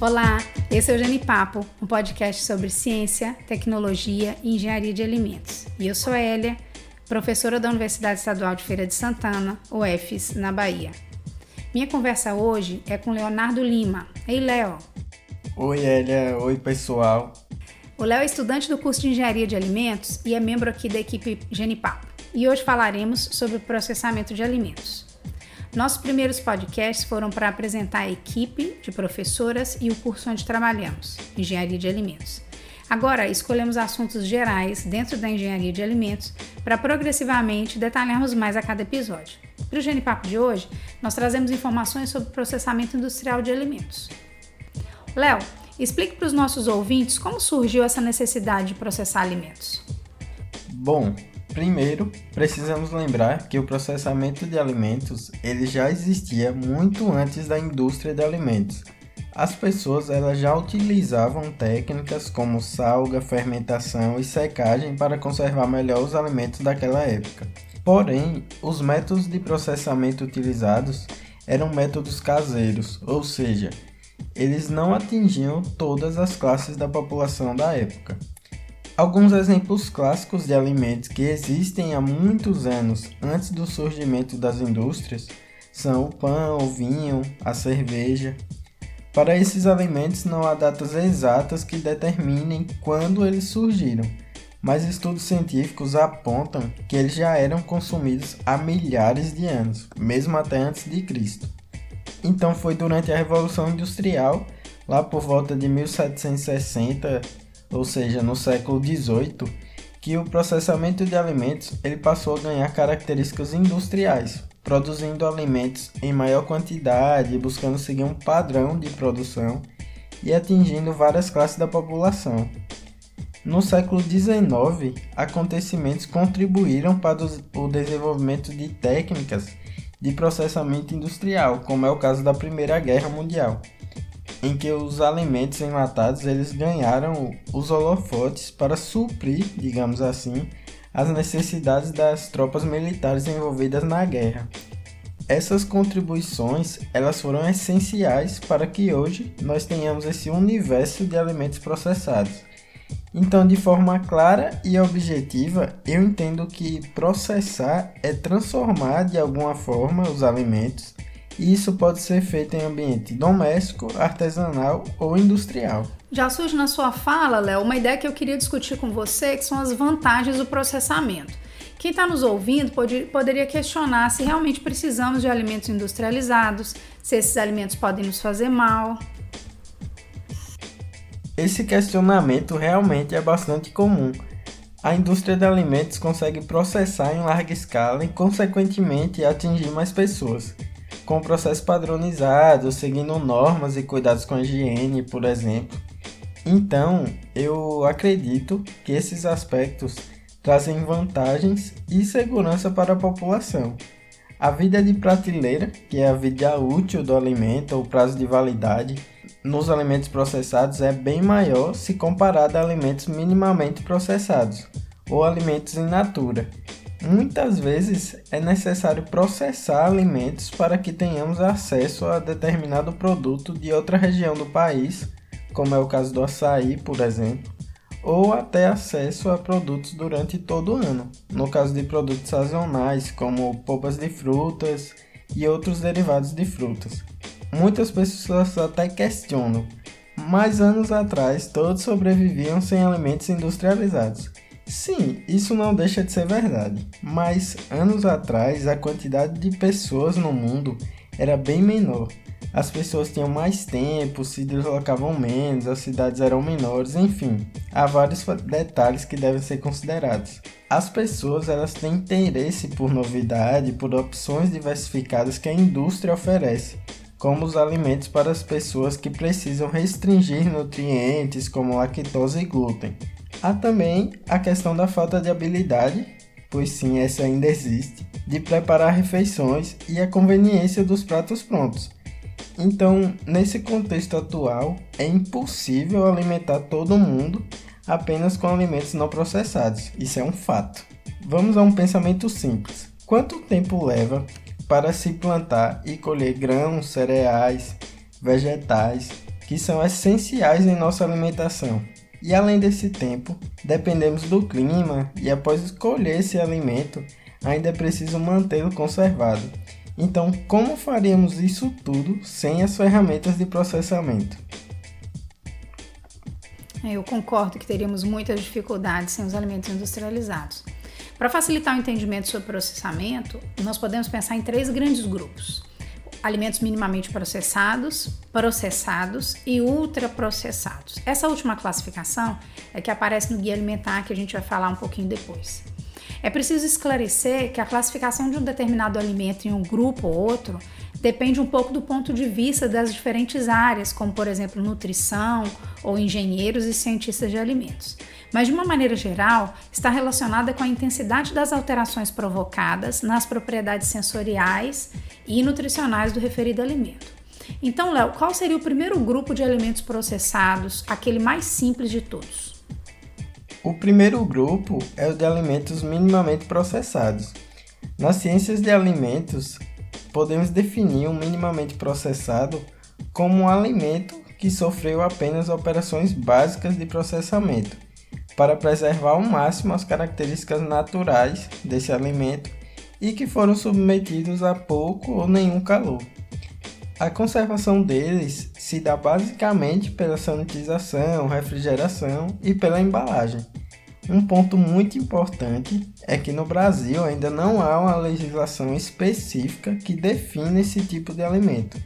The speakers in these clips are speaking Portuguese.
Olá, esse é o Genipapo, um podcast sobre ciência, tecnologia e engenharia de alimentos. E eu sou a Hélia, professora da Universidade Estadual de Feira de Santana, UFES, na Bahia. Minha conversa hoje é com Leonardo Lima. Ei, Léo! Oi, Hélia. Oi, pessoal. O Léo é estudante do curso de Engenharia de Alimentos e é membro aqui da equipe Genipapo. E hoje falaremos sobre o processamento de alimentos. Nossos primeiros podcasts foram para apresentar a equipe de professoras e o curso onde trabalhamos, Engenharia de Alimentos. Agora, escolhemos assuntos gerais dentro da engenharia de alimentos para progressivamente detalharmos mais a cada episódio. Para o Genipapo de hoje, nós trazemos informações sobre processamento industrial de alimentos. Léo, explique para os nossos ouvintes como surgiu essa necessidade de processar alimentos. Bom, Primeiro, precisamos lembrar que o processamento de alimentos ele já existia muito antes da indústria de alimentos. As pessoas elas já utilizavam técnicas como salga, fermentação e secagem para conservar melhor os alimentos daquela época. Porém, os métodos de processamento utilizados eram métodos caseiros, ou seja, eles não atingiam todas as classes da população da época. Alguns exemplos clássicos de alimentos que existem há muitos anos antes do surgimento das indústrias são o pão, o vinho, a cerveja. Para esses alimentos não há datas exatas que determinem quando eles surgiram, mas estudos científicos apontam que eles já eram consumidos há milhares de anos, mesmo até antes de Cristo. Então foi durante a Revolução Industrial, lá por volta de 1760 ou seja, no século XVIII, que o processamento de alimentos ele passou a ganhar características industriais, produzindo alimentos em maior quantidade, buscando seguir um padrão de produção e atingindo várias classes da população. No século XIX, acontecimentos contribuíram para o desenvolvimento de técnicas de processamento industrial, como é o caso da Primeira Guerra Mundial em que os alimentos enlatados eles ganharam os holofotes para suprir, digamos assim, as necessidades das tropas militares envolvidas na guerra. Essas contribuições elas foram essenciais para que hoje nós tenhamos esse universo de alimentos processados. Então, de forma clara e objetiva, eu entendo que processar é transformar de alguma forma os alimentos e isso pode ser feito em ambiente doméstico, artesanal ou industrial. Já surge na sua fala, Léo, uma ideia que eu queria discutir com você, que são as vantagens do processamento. Quem está nos ouvindo pode, poderia questionar se realmente precisamos de alimentos industrializados, se esses alimentos podem nos fazer mal. Esse questionamento realmente é bastante comum. A indústria de alimentos consegue processar em larga escala e, consequentemente, atingir mais pessoas com processo padronizado, seguindo normas e cuidados com a higiene, por exemplo. Então, eu acredito que esses aspectos trazem vantagens e segurança para a população. A vida de prateleira, que é a vida útil do alimento, ou prazo de validade, nos alimentos processados é bem maior se comparado a alimentos minimamente processados ou alimentos in natura, Muitas vezes é necessário processar alimentos para que tenhamos acesso a determinado produto de outra região do país, como é o caso do açaí, por exemplo, ou até acesso a produtos durante todo o ano, no caso de produtos sazonais, como polpas de frutas e outros derivados de frutas. Muitas pessoas até questionam, mas anos atrás todos sobreviviam sem alimentos industrializados. Sim, isso não deixa de ser verdade, mas anos atrás a quantidade de pessoas no mundo era bem menor. As pessoas tinham mais tempo, se deslocavam menos, as cidades eram menores, enfim, há vários detalhes que devem ser considerados. As pessoas elas têm interesse por novidade, por opções diversificadas que a indústria oferece, como os alimentos para as pessoas que precisam restringir nutrientes como lactose e glúten. Há também a questão da falta de habilidade, pois sim, essa ainda existe, de preparar refeições e a conveniência dos pratos prontos. Então, nesse contexto atual, é impossível alimentar todo mundo apenas com alimentos não processados. Isso é um fato. Vamos a um pensamento simples. Quanto tempo leva para se plantar e colher grãos, cereais, vegetais que são essenciais em nossa alimentação. E além desse tempo, dependemos do clima e após escolher esse alimento, ainda é preciso mantê-lo conservado. Então, como faríamos isso tudo sem as ferramentas de processamento? Eu concordo que teríamos muitas dificuldades sem os alimentos industrializados. Para facilitar o entendimento sobre processamento, nós podemos pensar em três grandes grupos: alimentos minimamente processados, processados e ultraprocessados. Essa última classificação é que aparece no guia alimentar que a gente vai falar um pouquinho depois. É preciso esclarecer que a classificação de um determinado alimento em um grupo ou outro depende um pouco do ponto de vista das diferentes áreas, como por exemplo nutrição ou engenheiros e cientistas de alimentos. Mas de uma maneira geral, está relacionada com a intensidade das alterações provocadas nas propriedades sensoriais e nutricionais do referido alimento. Então, Léo, qual seria o primeiro grupo de alimentos processados, aquele mais simples de todos? O primeiro grupo é o de alimentos minimamente processados. Nas ciências de alimentos, podemos definir um minimamente processado como um alimento que sofreu apenas operações básicas de processamento para preservar ao máximo as características naturais desse alimento e que foram submetidos a pouco ou nenhum calor. A conservação deles se dá basicamente pela sanitização, refrigeração e pela embalagem. Um ponto muito importante é que no Brasil ainda não há uma legislação específica que define esse tipo de alimento.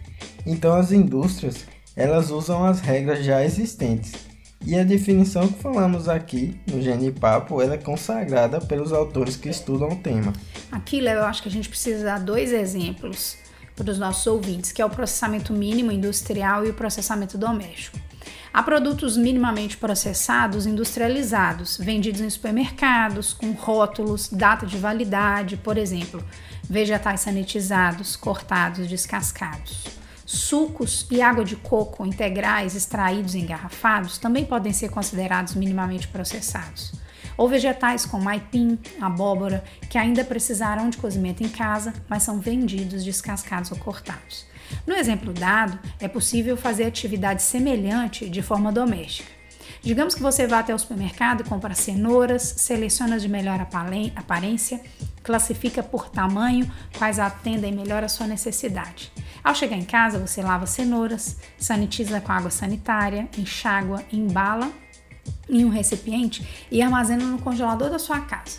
Então as indústrias, elas usam as regras já existentes. E a definição que falamos aqui no Genipapo ela é consagrada pelos autores que estudam o tema. Aqui, Léo, eu acho que a gente precisa dar dois exemplos para os nossos ouvintes, que é o processamento mínimo industrial e o processamento doméstico. Há produtos minimamente processados industrializados, vendidos em supermercados, com rótulos, data de validade, por exemplo, vegetais sanitizados, cortados, descascados. Sucos e água de coco integrais extraídos e engarrafados também podem ser considerados minimamente processados ou vegetais como aipim, abóbora, que ainda precisaram de cozimento em casa, mas são vendidos descascados ou cortados. No exemplo dado, é possível fazer atividade semelhante de forma doméstica. Digamos que você vá até o supermercado e compra cenouras, seleciona de melhor aparência, classifica por tamanho quais atendem melhor a sua necessidade. Ao chegar em casa, você lava cenouras, sanitiza com água sanitária, enxágua, embala em um recipiente e armazena no congelador da sua casa.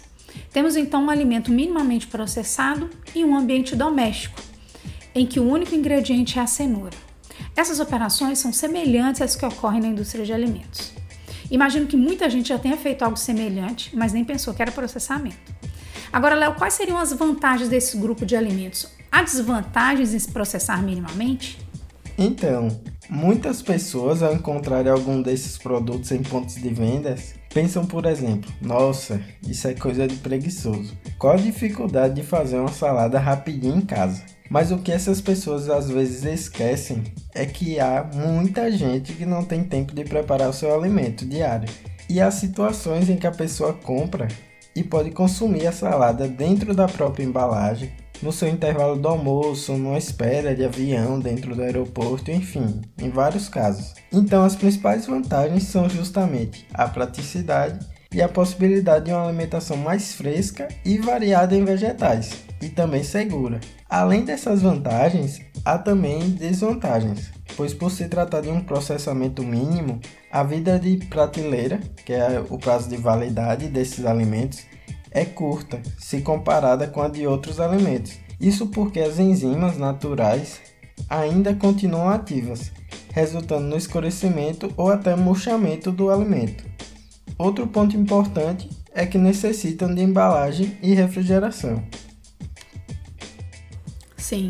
Temos então um alimento minimamente processado e um ambiente doméstico, em que o único ingrediente é a cenoura. Essas operações são semelhantes às que ocorrem na indústria de alimentos. Imagino que muita gente já tenha feito algo semelhante, mas nem pensou que era processamento. Agora, Léo, quais seriam as vantagens desse grupo de alimentos? Há desvantagens em se processar minimamente? Então, muitas pessoas ao encontrarem algum desses produtos em pontos de vendas pensam, por exemplo, nossa, isso é coisa de preguiçoso. Qual a dificuldade de fazer uma salada rapidinho em casa? Mas o que essas pessoas às vezes esquecem é que há muita gente que não tem tempo de preparar o seu alimento diário. E há situações em que a pessoa compra e pode consumir a salada dentro da própria embalagem, no seu intervalo do almoço, numa espera de avião dentro do aeroporto, enfim, em vários casos. Então, as principais vantagens são justamente a praticidade e a possibilidade de uma alimentação mais fresca e variada em vegetais, e também segura. Além dessas vantagens, há também desvantagens, pois por se tratar de um processamento mínimo, a vida de prateleira, que é o prazo de validade desses alimentos, é curta se comparada com a de outros alimentos. Isso porque as enzimas naturais ainda continuam ativas, resultando no escurecimento ou até murchamento do alimento. Outro ponto importante é que necessitam de embalagem e refrigeração. Sim.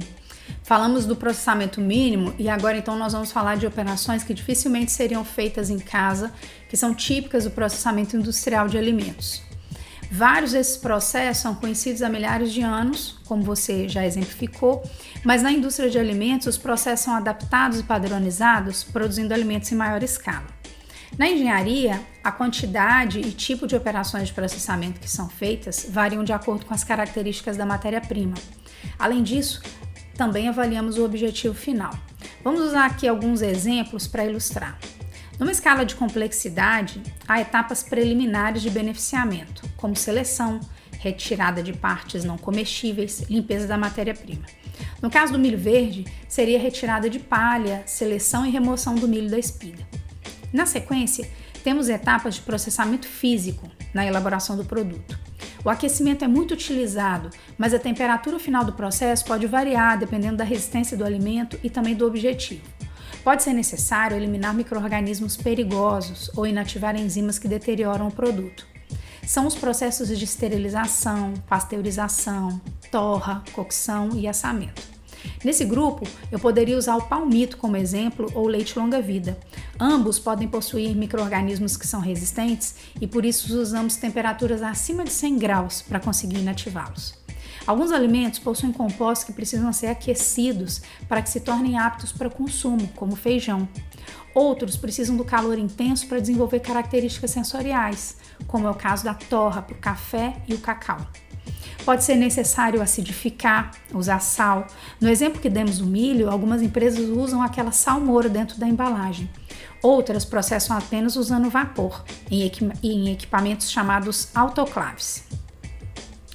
Falamos do processamento mínimo e agora então nós vamos falar de operações que dificilmente seriam feitas em casa, que são típicas do processamento industrial de alimentos. Vários desses processos são conhecidos há milhares de anos, como você já exemplificou, mas na indústria de alimentos os processos são adaptados e padronizados, produzindo alimentos em maior escala. Na engenharia, a quantidade e tipo de operações de processamento que são feitas variam de acordo com as características da matéria-prima. Além disso, também avaliamos o objetivo final. Vamos usar aqui alguns exemplos para ilustrar. Numa escala de complexidade, há etapas preliminares de beneficiamento, como seleção, retirada de partes não comestíveis, limpeza da matéria-prima. No caso do milho verde, seria retirada de palha, seleção e remoção do milho da espiga. Na sequência, temos etapas de processamento físico na elaboração do produto. O aquecimento é muito utilizado, mas a temperatura final do processo pode variar dependendo da resistência do alimento e também do objetivo. Pode ser necessário eliminar microrganismos perigosos ou inativar enzimas que deterioram o produto. São os processos de esterilização, pasteurização, torra, cocção e assamento. Nesse grupo, eu poderia usar o palmito como exemplo ou leite longa-vida. Ambos podem possuir micro-organismos que são resistentes e por isso usamos temperaturas acima de 100 graus para conseguir inativá-los. Alguns alimentos possuem compostos que precisam ser aquecidos para que se tornem aptos para consumo, como feijão. Outros precisam do calor intenso para desenvolver características sensoriais, como é o caso da torra para o café e o cacau. Pode ser necessário acidificar, usar sal. No exemplo que demos do milho, algumas empresas usam aquela salmoura dentro da embalagem. Outras processam apenas usando vapor, em equipamentos chamados autoclaves.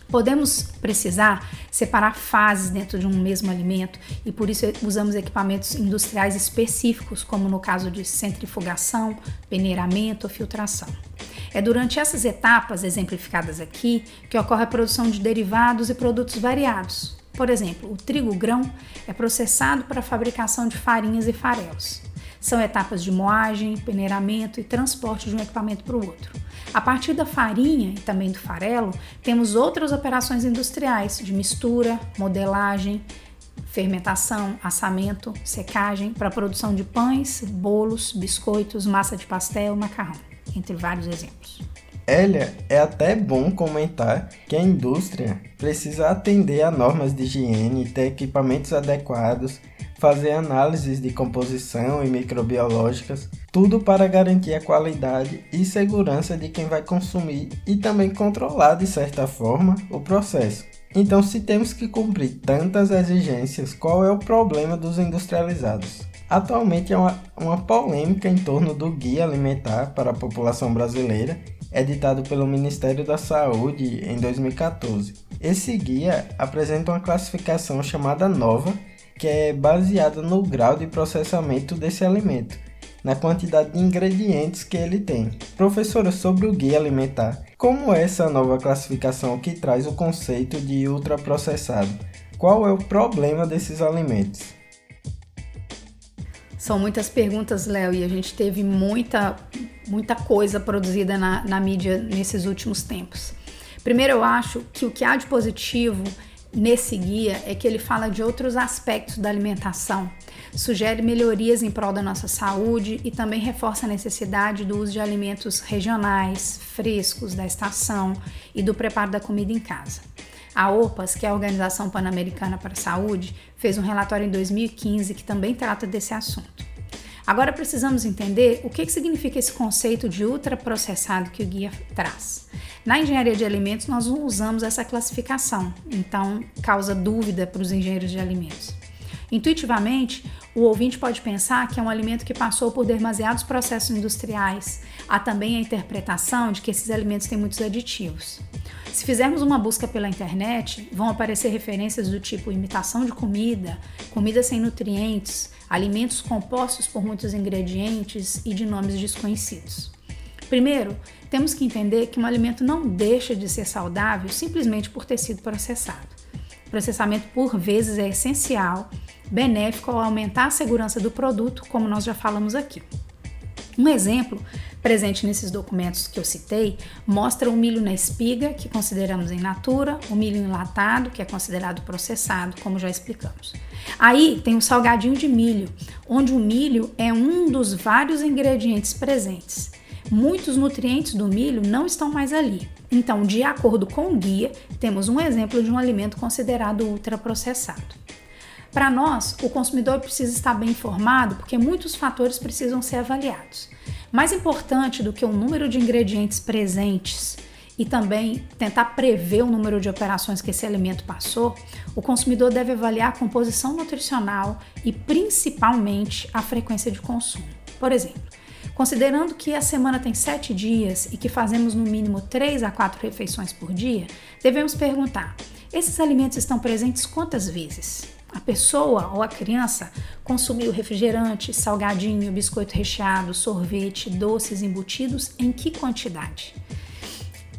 Podemos precisar separar fases dentro de um mesmo alimento e por isso usamos equipamentos industriais específicos, como no caso de centrifugação, peneiramento ou filtração. É durante essas etapas exemplificadas aqui que ocorre a produção de derivados e produtos variados. Por exemplo, o trigo grão é processado para a fabricação de farinhas e farelos. São etapas de moagem, peneiramento e transporte de um equipamento para o outro. A partir da farinha e também do farelo, temos outras operações industriais de mistura, modelagem, fermentação, assamento, secagem para a produção de pães, bolos, biscoitos, massa de pastel, macarrão entre vários exemplos. Elia, é até bom comentar que a indústria precisa atender a normas de higiene, ter equipamentos adequados, fazer análises de composição e microbiológicas, tudo para garantir a qualidade e segurança de quem vai consumir e também controlar de certa forma o processo. Então, se temos que cumprir tantas exigências, qual é o problema dos industrializados? Atualmente há uma, uma polêmica em torno do Guia Alimentar para a População Brasileira, editado pelo Ministério da Saúde em 2014. Esse guia apresenta uma classificação chamada Nova, que é baseada no grau de processamento desse alimento, na quantidade de ingredientes que ele tem. Professora, sobre o guia alimentar, como é essa nova classificação que traz o conceito de ultraprocessado? Qual é o problema desses alimentos? São muitas perguntas, Léo, e a gente teve muita, muita coisa produzida na, na mídia nesses últimos tempos. Primeiro, eu acho que o que há de positivo nesse guia é que ele fala de outros aspectos da alimentação, sugere melhorias em prol da nossa saúde e também reforça a necessidade do uso de alimentos regionais, frescos, da estação e do preparo da comida em casa. A OPAS, que é a Organização Pan-Americana para a Saúde, fez um relatório em 2015 que também trata desse assunto. Agora precisamos entender o que, que significa esse conceito de ultraprocessado que o guia traz. Na engenharia de alimentos, nós não usamos essa classificação, então causa dúvida para os engenheiros de alimentos. Intuitivamente, o ouvinte pode pensar que é um alimento que passou por demasiados processos industriais. Há também a interpretação de que esses alimentos têm muitos aditivos. Se fizermos uma busca pela internet, vão aparecer referências do tipo imitação de comida, comida sem nutrientes, alimentos compostos por muitos ingredientes e de nomes desconhecidos. Primeiro, temos que entender que um alimento não deixa de ser saudável simplesmente por ter sido processado. O processamento, por vezes, é essencial, benéfico ao aumentar a segurança do produto, como nós já falamos aqui. Um exemplo presente nesses documentos que eu citei mostra o milho na espiga, que consideramos em natura, o milho enlatado, que é considerado processado, como já explicamos. Aí tem o salgadinho de milho, onde o milho é um dos vários ingredientes presentes. Muitos nutrientes do milho não estão mais ali. Então, de acordo com o guia, temos um exemplo de um alimento considerado ultraprocessado. Para nós, o consumidor precisa estar bem informado porque muitos fatores precisam ser avaliados. Mais importante do que o número de ingredientes presentes e também tentar prever o número de operações que esse alimento passou, o consumidor deve avaliar a composição nutricional e principalmente a frequência de consumo. Por exemplo, considerando que a semana tem sete dias e que fazemos no mínimo três a quatro refeições por dia, devemos perguntar: esses alimentos estão presentes quantas vezes? A pessoa ou a criança consumiu refrigerante, salgadinho, biscoito recheado, sorvete, doces embutidos em que quantidade?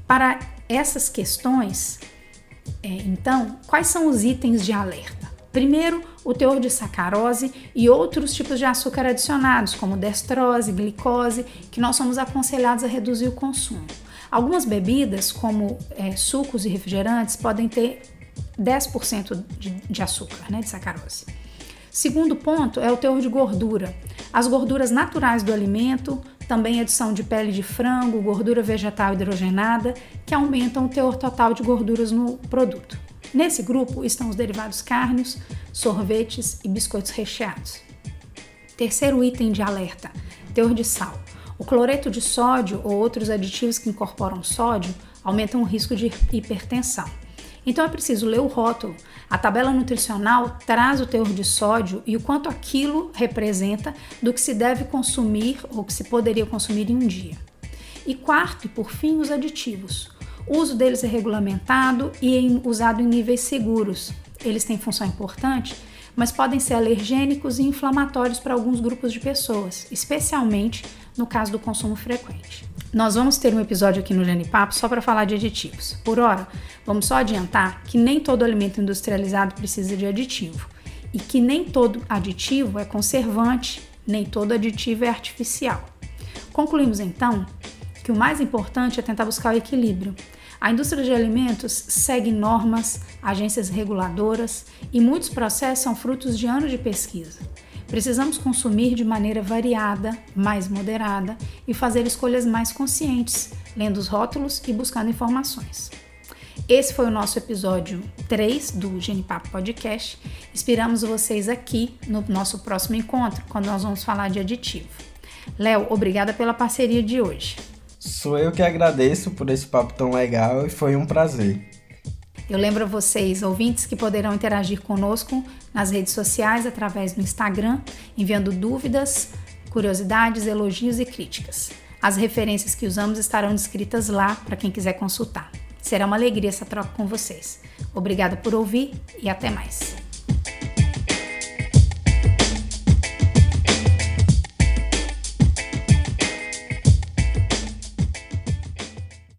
Para essas questões, é, então, quais são os itens de alerta? Primeiro, o teor de sacarose e outros tipos de açúcar adicionados, como destrose, glicose, que nós somos aconselhados a reduzir o consumo. Algumas bebidas, como é, sucos e refrigerantes, podem ter 10% de, de açúcar, né, de sacarose. Segundo ponto é o teor de gordura. As gorduras naturais do alimento, também adição de pele de frango, gordura vegetal hidrogenada, que aumentam o teor total de gorduras no produto. Nesse grupo estão os derivados cárneos, sorvetes e biscoitos recheados. Terceiro item de alerta: teor de sal. O cloreto de sódio ou outros aditivos que incorporam sódio aumentam o risco de hipertensão. Então é preciso ler o rótulo. A tabela nutricional traz o teor de sódio e o quanto aquilo representa do que se deve consumir ou que se poderia consumir em um dia. E quarto, e por fim, os aditivos. O uso deles é regulamentado e em, usado em níveis seguros. Eles têm função importante, mas podem ser alergênicos e inflamatórios para alguns grupos de pessoas, especialmente no caso do consumo frequente. Nós vamos ter um episódio aqui no Papo só para falar de aditivos. Por hora, vamos só adiantar que nem todo alimento industrializado precisa de aditivo e que nem todo aditivo é conservante, nem todo aditivo é artificial. Concluímos então que o mais importante é tentar buscar o equilíbrio. A indústria de alimentos segue normas, agências reguladoras e muitos processos são frutos de anos de pesquisa. Precisamos consumir de maneira variada, mais moderada e fazer escolhas mais conscientes, lendo os rótulos e buscando informações. Esse foi o nosso episódio 3 do Genipapo Podcast. Esperamos vocês aqui no nosso próximo encontro, quando nós vamos falar de aditivo. Léo, obrigada pela parceria de hoje. Sou eu que agradeço por esse papo tão legal e foi um prazer. Eu lembro a vocês, ouvintes, que poderão interagir conosco nas redes sociais através do Instagram, enviando dúvidas, curiosidades, elogios e críticas. As referências que usamos estarão descritas lá para quem quiser consultar. Será uma alegria essa troca com vocês. Obrigada por ouvir e até mais.